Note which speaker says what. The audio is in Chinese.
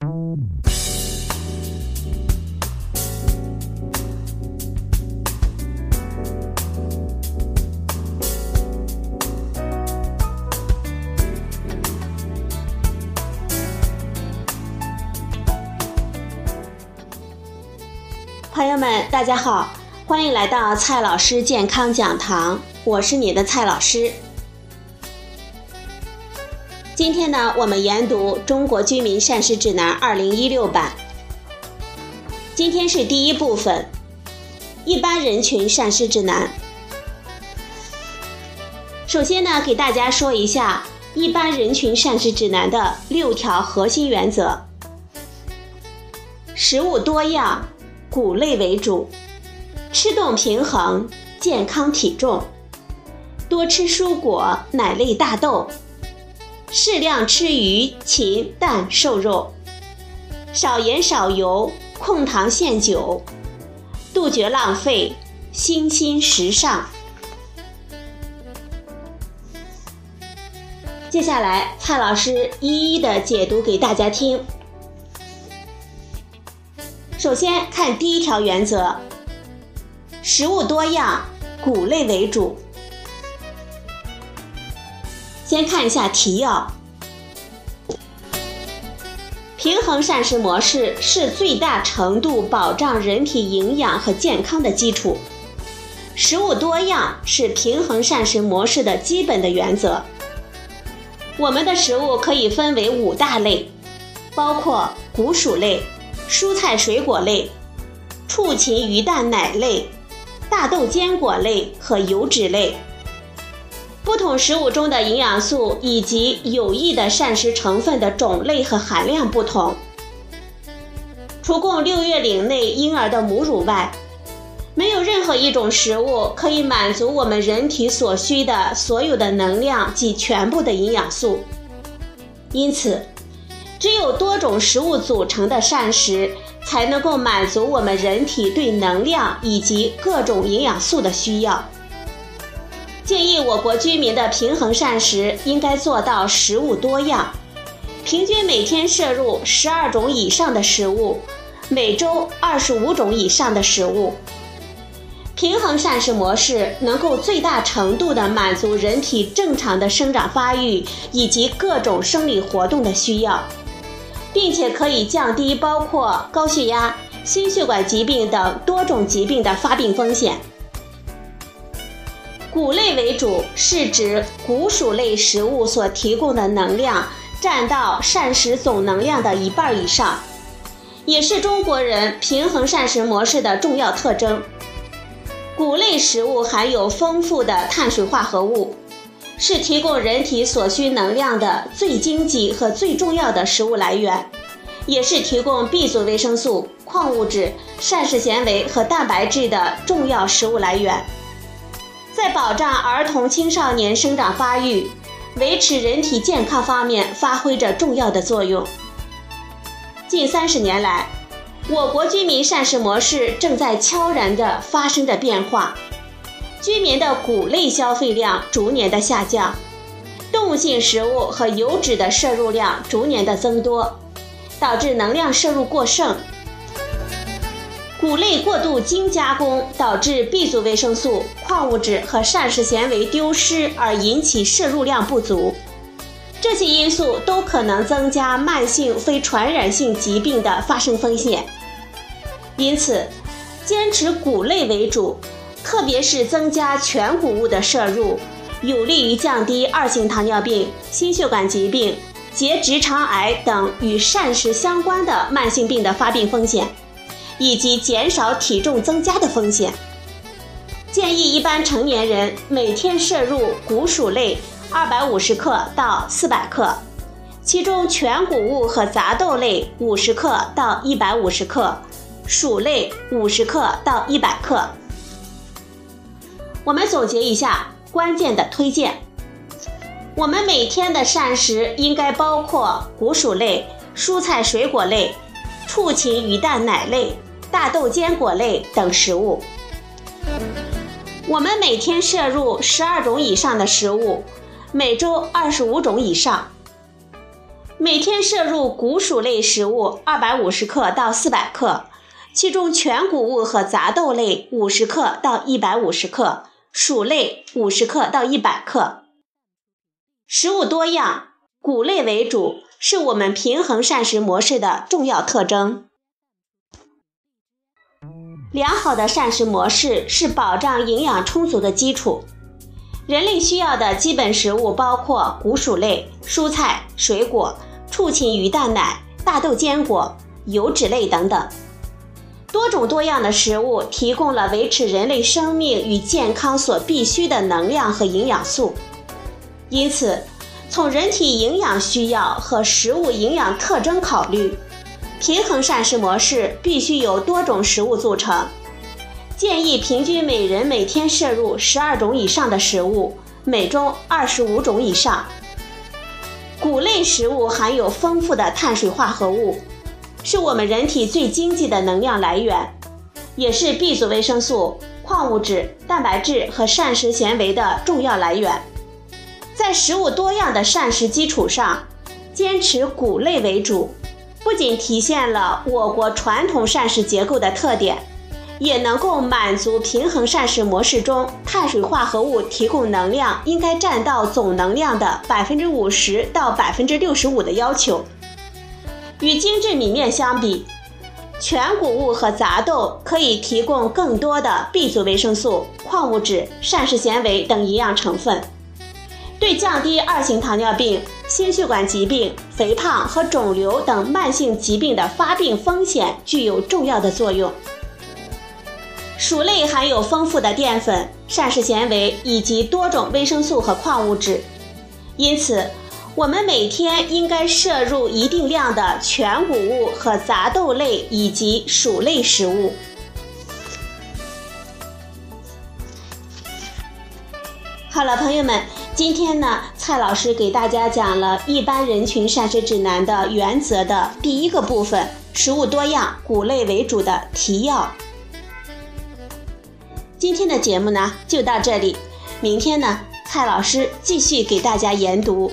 Speaker 1: 朋友们，大家好，欢迎来到蔡老师健康讲堂，我是你的蔡老师。今天呢，我们研读《中国居民膳食指南 （2016 版）》。今天是第一部分，一般人群膳食指南。首先呢，给大家说一下一般人群膳食指南的六条核心原则：食物多样。谷类为主，吃动平衡，健康体重，多吃蔬果、奶类、大豆，适量吃鱼、禽、蛋、瘦肉，少盐少油，控糖限酒，杜绝浪费，新兴时尚。接下来，蔡老师一一的解读给大家听。首先看第一条原则：食物多样，谷类为主。先看一下提要：平衡膳食模式是最大程度保障人体营养和健康的基础。食物多样是平衡膳食模式的基本的原则。我们的食物可以分为五大类，包括谷薯类。蔬菜水果类、畜禽鱼蛋奶类、大豆坚果类和油脂类。不同食物中的营养素以及有益的膳食成分的种类和含量不同。除供六月龄内婴儿的母乳外，没有任何一种食物可以满足我们人体所需的所有的能量及全部的营养素。因此。只有多种食物组成的膳食，才能够满足我们人体对能量以及各种营养素的需要。建议我国居民的平衡膳食应该做到食物多样，平均每天摄入十二种以上的食物，每周二十五种以上的食物。平衡膳食模式能够最大程度地满足人体正常的生长发育以及各种生理活动的需要。并且可以降低包括高血压、心血管疾病等多种疾病的发病风险。谷类为主，是指谷薯类食物所提供的能量占到膳食总能量的一半以上，也是中国人平衡膳食模式的重要特征。谷类食物含有丰富的碳水化合物。是提供人体所需能量的最经济和最重要的食物来源，也是提供 B 族维生素、矿物质、膳食纤维和蛋白质的重要食物来源，在保障儿童青少年生长发育、维持人体健康方面发挥着重要的作用。近三十年来，我国居民膳食模式正在悄然地发生着变化。居民的谷类消费量逐年的下降，动物性食物和油脂的摄入量逐年的增多，导致能量摄入过剩。谷类过度精加工导致 B 族维生素、矿物质和膳食纤维丢失，而引起摄入量不足。这些因素都可能增加慢性非传染性疾病的发生风险。因此，坚持谷类为主。特别是增加全谷物的摄入，有利于降低二型糖尿病、心血管疾病、结直肠癌等与膳食相关的慢性病的发病风险，以及减少体重增加的风险。建议一般成年人每天摄入谷薯类二百五十克到四百克，其中全谷物和杂豆类五十克到一百五十克，薯类五十克到一百克。我们总结一下关键的推荐：我们每天的膳食应该包括谷薯类、蔬菜水果类、畜禽鱼蛋奶类、大豆坚果类等食物。我们每天摄入十二种以上的食物，每周二十五种以上。每天摄入谷薯类食物二百五十克到四百克，其中全谷物和杂豆类五十克到一百五十克，薯类五十克到一百克。食物多样，谷类为主，是我们平衡膳食模式的重要特征。良好的膳食模式是保障营养充足的基础。人类需要的基本食物包括谷薯类、蔬菜、水果、畜禽鱼蛋奶、大豆坚果、油脂类等等。多种多样的食物提供了维持人类生命与健康所必需的能量和营养素。因此，从人体营养需要和食物营养特征考虑。平衡膳食模式必须由多种食物组成，建议平均每人每天摄入十二种以上的食物，每周二十五种以上。谷类食物含有丰富的碳水化合物，是我们人体最经济的能量来源，也是 B 族维生素、矿物质、蛋白质和膳食纤维的重要来源。在食物多样的膳食基础上，坚持谷类为主。不仅体现了我国传统膳食结构的特点，也能够满足平衡膳食模式中碳水化合物提供能量应该占到总能量的百分之五十到百分之六十五的要求。与精致米面相比，全谷物和杂豆可以提供更多的 B 族维生素、矿物质、膳食纤维等营养成分。对降低二型糖尿病、心血管疾病、肥胖和肿瘤等慢性疾病的发病风险具有重要的作用。薯类含有丰富的淀粉、膳食纤维以及多种维生素和矿物质，因此我们每天应该摄入一定量的全谷物和杂豆类以及薯类食物。好了，朋友们。今天呢，蔡老师给大家讲了一般人群膳食指南的原则的第一个部分，食物多样、谷类为主的提要。今天的节目呢就到这里，明天呢，蔡老师继续给大家研读。